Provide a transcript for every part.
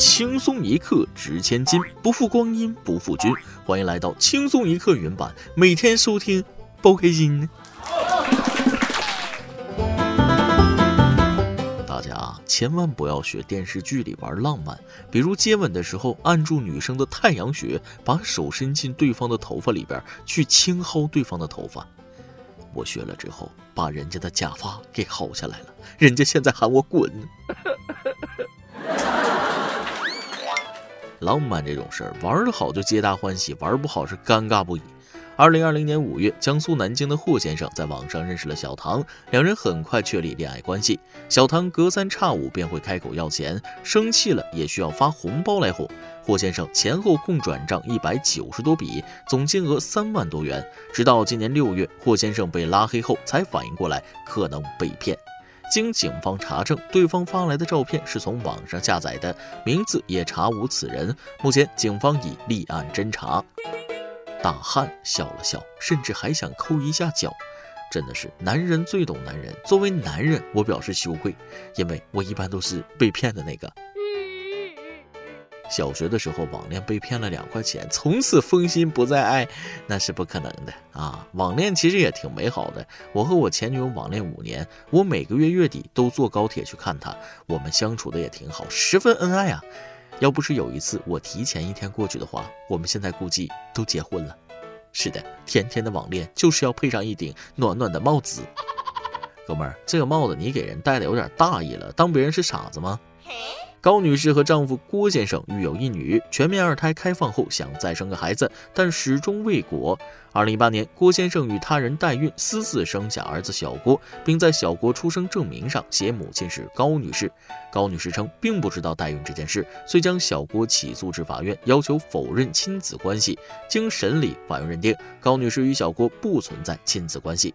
轻松一刻值千金，不负光阴不负君。欢迎来到轻松一刻原版，每天收听，包开心。大家千万不要学电视剧里玩浪漫，比如接吻的时候按住女生的太阳穴，把手伸进对方的头发里边去轻薅对方的头发。我学了之后，把人家的假发给薅下来了，人家现在喊我滚。浪漫这种事儿，玩得好就皆大欢喜，玩不好是尴尬不已。二零二零年五月，江苏南京的霍先生在网上认识了小唐，两人很快确立恋爱关系。小唐隔三差五便会开口要钱，生气了也需要发红包来哄。霍先生前后共转账一百九十多笔，总金额三万多元。直到今年六月，霍先生被拉黑后才反应过来可能被骗。经警方查证，对方发来的照片是从网上下载的，名字也查无此人。目前警方已立案侦查。大汉笑了笑，甚至还想抠一下脚。真的是男人最懂男人。作为男人，我表示羞愧，因为我一般都是被骗的那个。小学的时候网恋被骗了两块钱，从此封心不再爱，那是不可能的啊！网恋其实也挺美好的。我和我前女友网恋五年，我每个月月底都坐高铁去看她，我们相处的也挺好，十分恩爱啊。要不是有一次我提前一天过去的话，我们现在估计都结婚了。是的，天天的网恋就是要配上一顶暖暖的帽子。哥们儿，这个帽子你给人戴的有点大意了，当别人是傻子吗？高女士和丈夫郭先生育有一女，全面二胎开放后想再生个孩子，但始终未果。二零一八年，郭先生与他人代孕，私自生下儿子小郭，并在小郭出生证明上写母亲是高女士。高女士称并不知道代孕这件事，遂将小郭起诉至法院，要求否认亲子关系。经审理，法院认定高女士与小郭不存在亲子关系。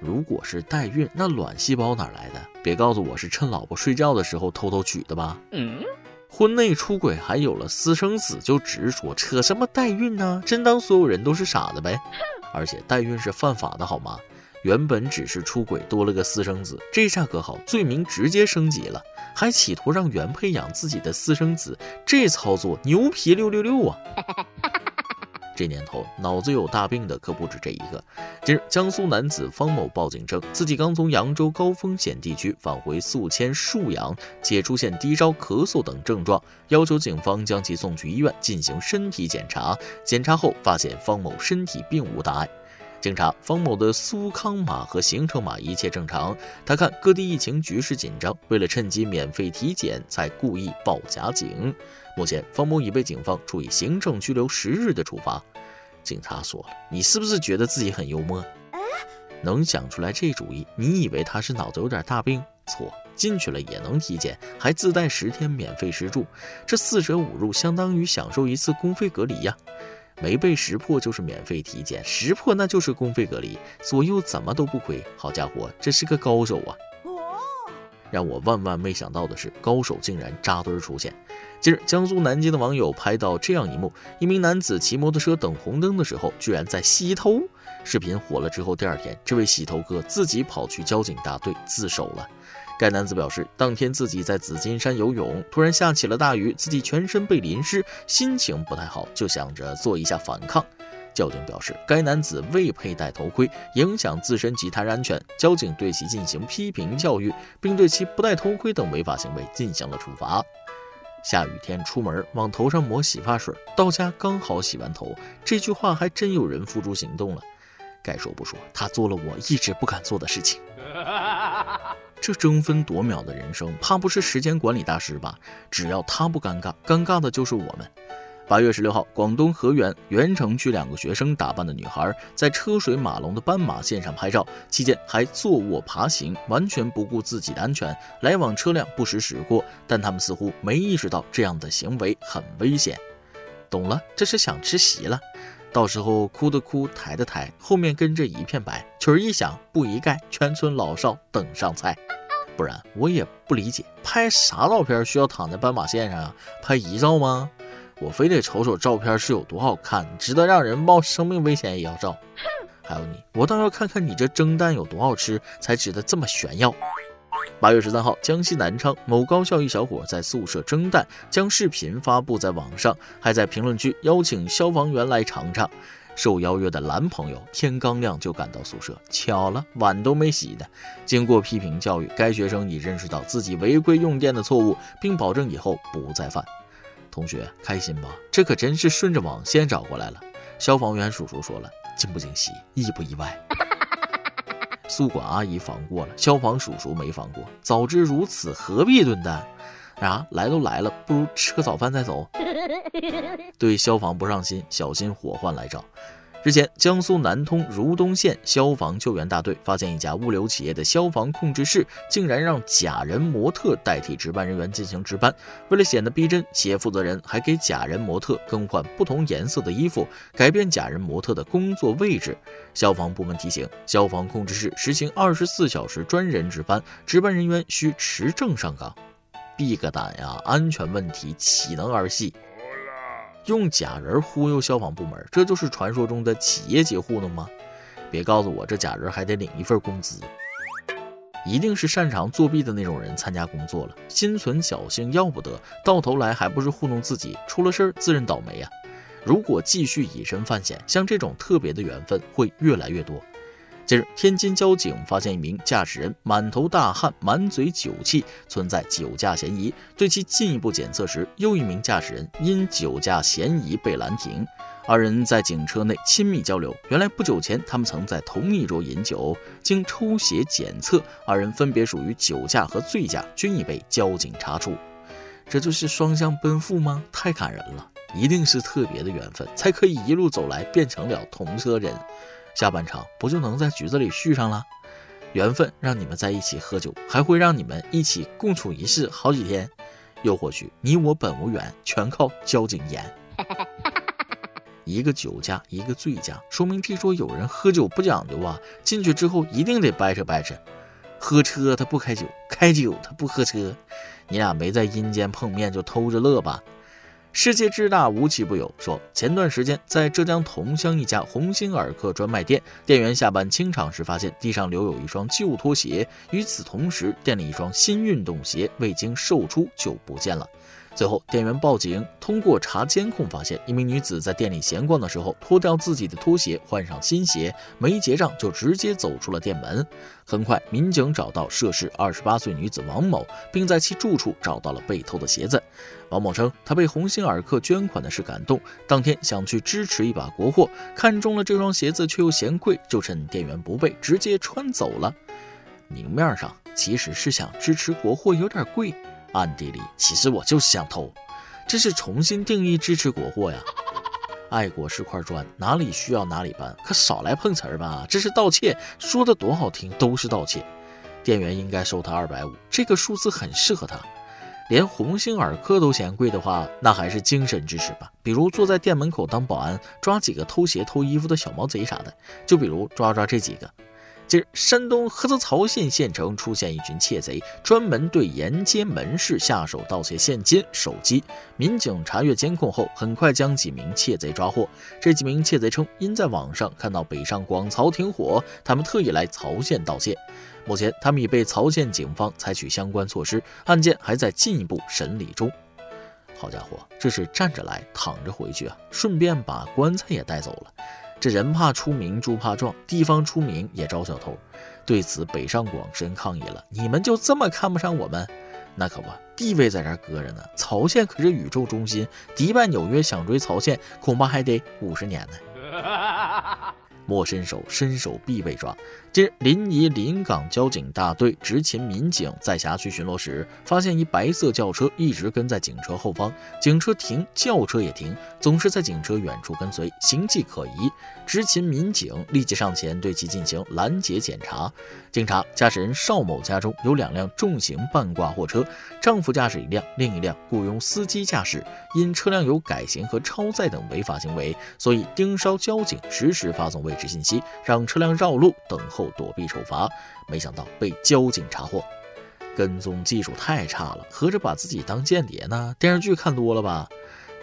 如果是代孕，那卵细胞哪来的？别告诉我是趁老婆睡觉的时候偷偷取的吧？嗯，婚内出轨还有了私生子就直说，扯什么代孕呢？真当所有人都是傻子呗？而且代孕是犯法的好吗？原本只是出轨多了个私生子，这下可好，罪名直接升级了，还企图让原配养自己的私生子，这操作牛皮六六六啊！这年头，脑子有大病的可不止这一个。近日，江苏男子方某报警称，自己刚从扬州高风险地区返回宿迁沭阳，且出现低烧、咳嗽等症状，要求警方将其送去医院进行身体检查。检查后发现方某身体并无大碍。经查，方某的苏康码和行程码一切正常。他看各地疫情局势紧张，为了趁机免费体检，才故意报假警。目前，方某已被警方处以行政拘留十日的处罚。警察说了：“你是不是觉得自己很幽默？能想出来这主意？你以为他是脑子有点大病？错，进去了也能体检，还自带十天免费食住，这四舍五入相当于享受一次公费隔离呀！没被识破就是免费体检，识破那就是公费隔离，左右怎么都不亏。好家伙，这是个高手啊！”让我万万没想到的是，高手竟然扎堆出现。近日，江苏南京的网友拍到这样一幕：一名男子骑摩托车等红灯的时候，居然在洗头。视频火了之后，第二天，这位洗头哥自己跑去交警大队自首了。该男子表示，当天自己在紫金山游泳，突然下起了大雨，自己全身被淋湿，心情不太好，就想着做一下反抗。交警表示，该男子未佩戴头盔，影响自身及他人安全。交警对其进行批评教育，并对其不戴头盔等违法行为进行了处罚。下雨天出门往头上抹洗发水，到家刚好洗完头。这句话还真有人付诸行动了。该说不说，他做了我一直不敢做的事情。这争分夺秒的人生，怕不是时间管理大师吧？只要他不尴尬，尴尬的就是我们。八月十六号，广东河源源城区两个学生打扮的女孩在车水马龙的斑马线上拍照，期间还坐卧爬行，完全不顾自己的安全。来往车辆不时驶过，但他们似乎没意识到这样的行为很危险。懂了，这是想吃席了，到时候哭的哭，抬的抬，后面跟着一片白，曲儿一响，布一盖，全村老少等上菜。不然我也不理解，拍啥照片需要躺在斑马线上啊？拍遗照吗？我非得瞅瞅照片是有多好看，值得让人冒生命危险也要照。还有你，我倒要看看你这蒸蛋有多好吃，才值得这么炫耀。八月十三号，江西南昌某高校一小伙在宿舍蒸蛋，将视频发布在网上，还在评论区邀请消防员来尝尝。受邀约的男朋友天刚亮就赶到宿舍，巧了，碗都没洗呢。经过批评教育，该学生已认识到自己违规用电的错误，并保证以后不再犯。同学开心吧？这可真是顺着网线找过来了。消防员叔叔说了，惊不惊喜，意不意外？宿管阿姨防过了，消防叔叔没防过。早知如此，何必炖蛋？啊，来都来了，不如吃个早饭再走。对消防不上心，小心火患来找。日前，江苏南通如东县消防救援大队发现一家物流企业的消防控制室竟然让假人模特代替值班人员进行值班。为了显得逼真，企业负责人还给假人模特更换不同颜色的衣服，改变假人模特的工作位置。消防部门提醒，消防控制室实行二十四小时专人值班，值班人员需持证上岗。闭个胆呀！安全问题岂能儿戏？用假人忽悠消防部门，这就是传说中的企业级糊弄吗？别告诉我这假人还得领一份工资，一定是擅长作弊的那种人参加工作了，心存侥幸要不得，到头来还不是糊弄自己，出了事儿自认倒霉呀！如果继续以身犯险，像这种特别的缘分会越来越多。近日，天津交警发现一名驾驶人满头大汗、满嘴酒气，存在酒驾嫌疑。对其进一步检测时，又一名驾驶人因酒驾嫌疑被拦停。二人在警车内亲密交流。原来不久前，他们曾在同一桌饮酒。经抽血检测，二人分别属于酒驾和醉驾，均已被交警查处。这就是双向奔赴吗？太感人了！一定是特别的缘分，才可以一路走来变成了同车人。下半场不就能在局子里续上了？缘分让你们在一起喝酒，还会让你们一起共处一室好几天。又或许你我本无缘，全靠交警严。一个酒驾，一个醉驾，说明听说有人喝酒不讲究啊！进去之后一定得掰扯掰扯。喝车他不开酒，开酒他不喝车。你俩没在阴间碰面就偷着乐吧。世界之大，无奇不有。说前段时间在浙江桐乡一家鸿星尔克专卖店，店员下班清场时发现地上留有一双旧拖鞋，与此同时，店里一双新运动鞋未经售出就不见了。最后，店员报警。通过查监控，发现一名女子在店里闲逛的时候，脱掉自己的拖鞋，换上新鞋，没结账就直接走出了店门。很快，民警找到涉事二十八岁女子王某，并在其住处找到了被偷的鞋子。王某称，他被鸿星尔克捐款的事感动，当天想去支持一把国货，看中了这双鞋子，却又嫌贵，就趁店员不备，直接穿走了。明面上其实是想支持国货，有点贵。暗地里，其实我就是想偷，这是重新定义支持国货呀！爱国是块砖，哪里需要哪里搬，可少来碰瓷儿吧！这是盗窃，说的多好听，都是盗窃。店员应该收他二百五，这个数字很适合他。连鸿星尔克都嫌贵的话，那还是精神支持吧。比如坐在店门口当保安，抓几个偷鞋偷衣服的小毛贼啥的，就比如抓抓这几个。近日，山东菏泽曹县县城出现一群窃贼，专门对沿街门市下手盗窃现金、手机。民警查阅监控后，很快将几名窃贼抓获。这几名窃贼称，因在网上看到北上广曹停火，他们特意来曹县盗窃。目前，他们已被曹县警方采取相关措施，案件还在进一步审理中。好家伙，这是站着来，躺着回去啊！顺便把棺材也带走了。这人怕出名，猪怕壮，地方出名也招小偷。对此，北上广深抗议了：“你们就这么看不上我们？那可不，地位在这搁着呢。曹县可是宇宙中心，迪拜、纽约想追曹县，恐怕还得五十年呢。”莫伸手，伸手必被抓。近日，临沂临港交警大队执勤民警在辖区巡逻时，发现一白色轿车一直跟在警车后方，警车停，轿车也停，总是在警车远处跟随，形迹可疑。执勤民警立即上前对其进行拦截检查。经查，驾驶人邵某家中有两辆重型半挂货车，丈夫驾驶一辆，另一辆雇佣司机驾驶。因车辆有改行和超载等违法行为，所以盯梢交警实时发送位置信息，让车辆绕路等候躲避处罚。没想到被交警查获，跟踪技术太差了，合着把自己当间谍呢？电视剧看多了吧？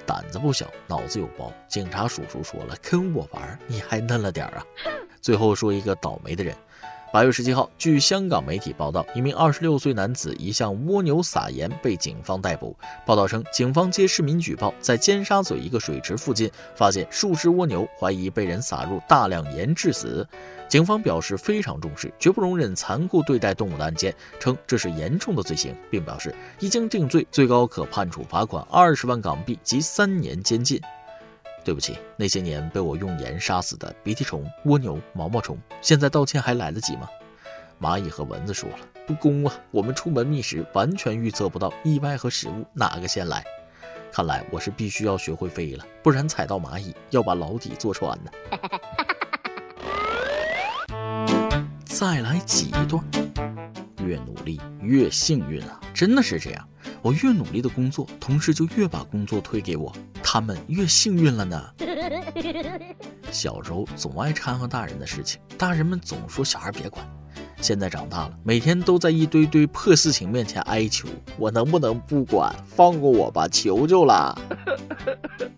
胆子不小，脑子有包。警察叔叔说了，跟我玩，你还嫩了点啊！最后说一个倒霉的人。八月十七号，据香港媒体报道，一名二十六岁男子疑向蜗牛撒盐被警方逮捕。报道称，警方接市民举报，在尖沙咀一个水池附近发现数只蜗牛，怀疑被人撒入大量盐致死。警方表示非常重视，绝不容忍残酷对待动物的案件，称这是严重的罪行，并表示一经定罪，最高可判处罚款二十万港币及三年监禁。对不起，那些年被我用盐杀死的鼻涕虫、蜗牛、毛毛虫，现在道歉还来得及吗？蚂蚁和蚊子说了，不公啊！我们出门觅食，完全预测不到意外和食物哪个先来。看来我是必须要学会飞了，不然踩到蚂蚁要把牢底坐穿呢。再来挤一段，越努力越幸运啊！真的是这样。我越努力的工作，同事就越把工作推给我，他们越幸运了呢。小时候总爱掺和大人的事情，大人们总说小孩别管。现在长大了，每天都在一堆堆破事情面前哀求，我能不能不管，放过我吧，求求了。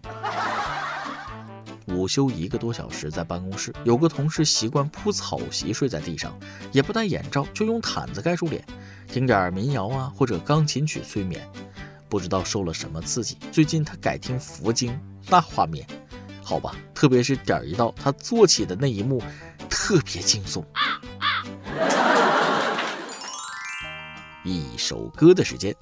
午休一个多小时，在办公室，有个同事习惯铺草席睡在地上，也不戴眼罩，就用毯子盖住脸。听点民谣啊，或者钢琴曲催眠，不知道受了什么刺激。最近他改听佛经，那画面，好吧，特别是点一到他坐起的那一幕，特别惊悚。一首歌的时间，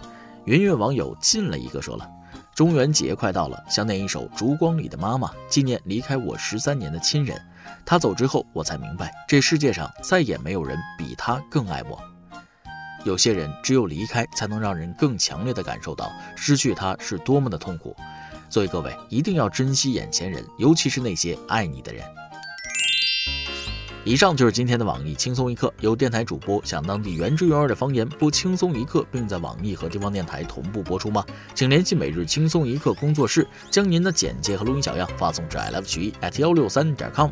云云网友进了一个说了：中元节快到了，想念一首《烛光里的妈妈》，纪念离开我十三年的亲人。他走之后，我才明白，这世界上再也没有人比他更爱我。有些人只有离开，才能让人更强烈的感受到失去他是多么的痛苦。所以各位一定要珍惜眼前人，尤其是那些爱你的人。以上就是今天的网易轻松一刻，由电台主播想当地原汁原味的方言播轻松一刻，并在网易和地方电台同步播出吗？请联系每日轻松一刻工作室，将您的简介和录音小样发送至 i love 曲艺 at 幺六三点 com。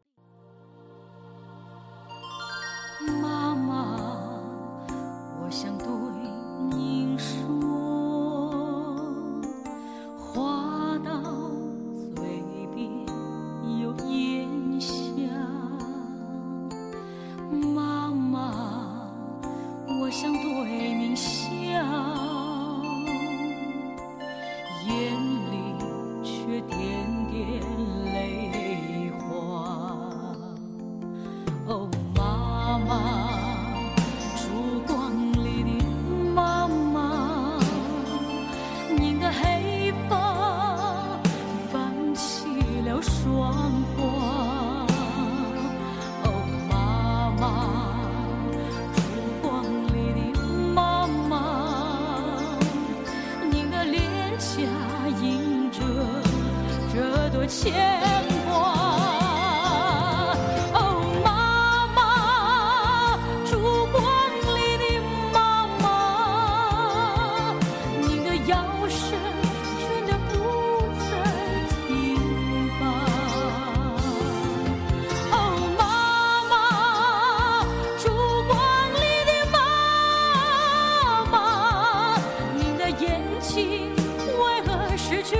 牵挂。哦，妈妈，烛光里的妈妈，你的腰身真的不再挺拔。哦，妈妈，烛光里的妈妈，你的眼睛为何失去？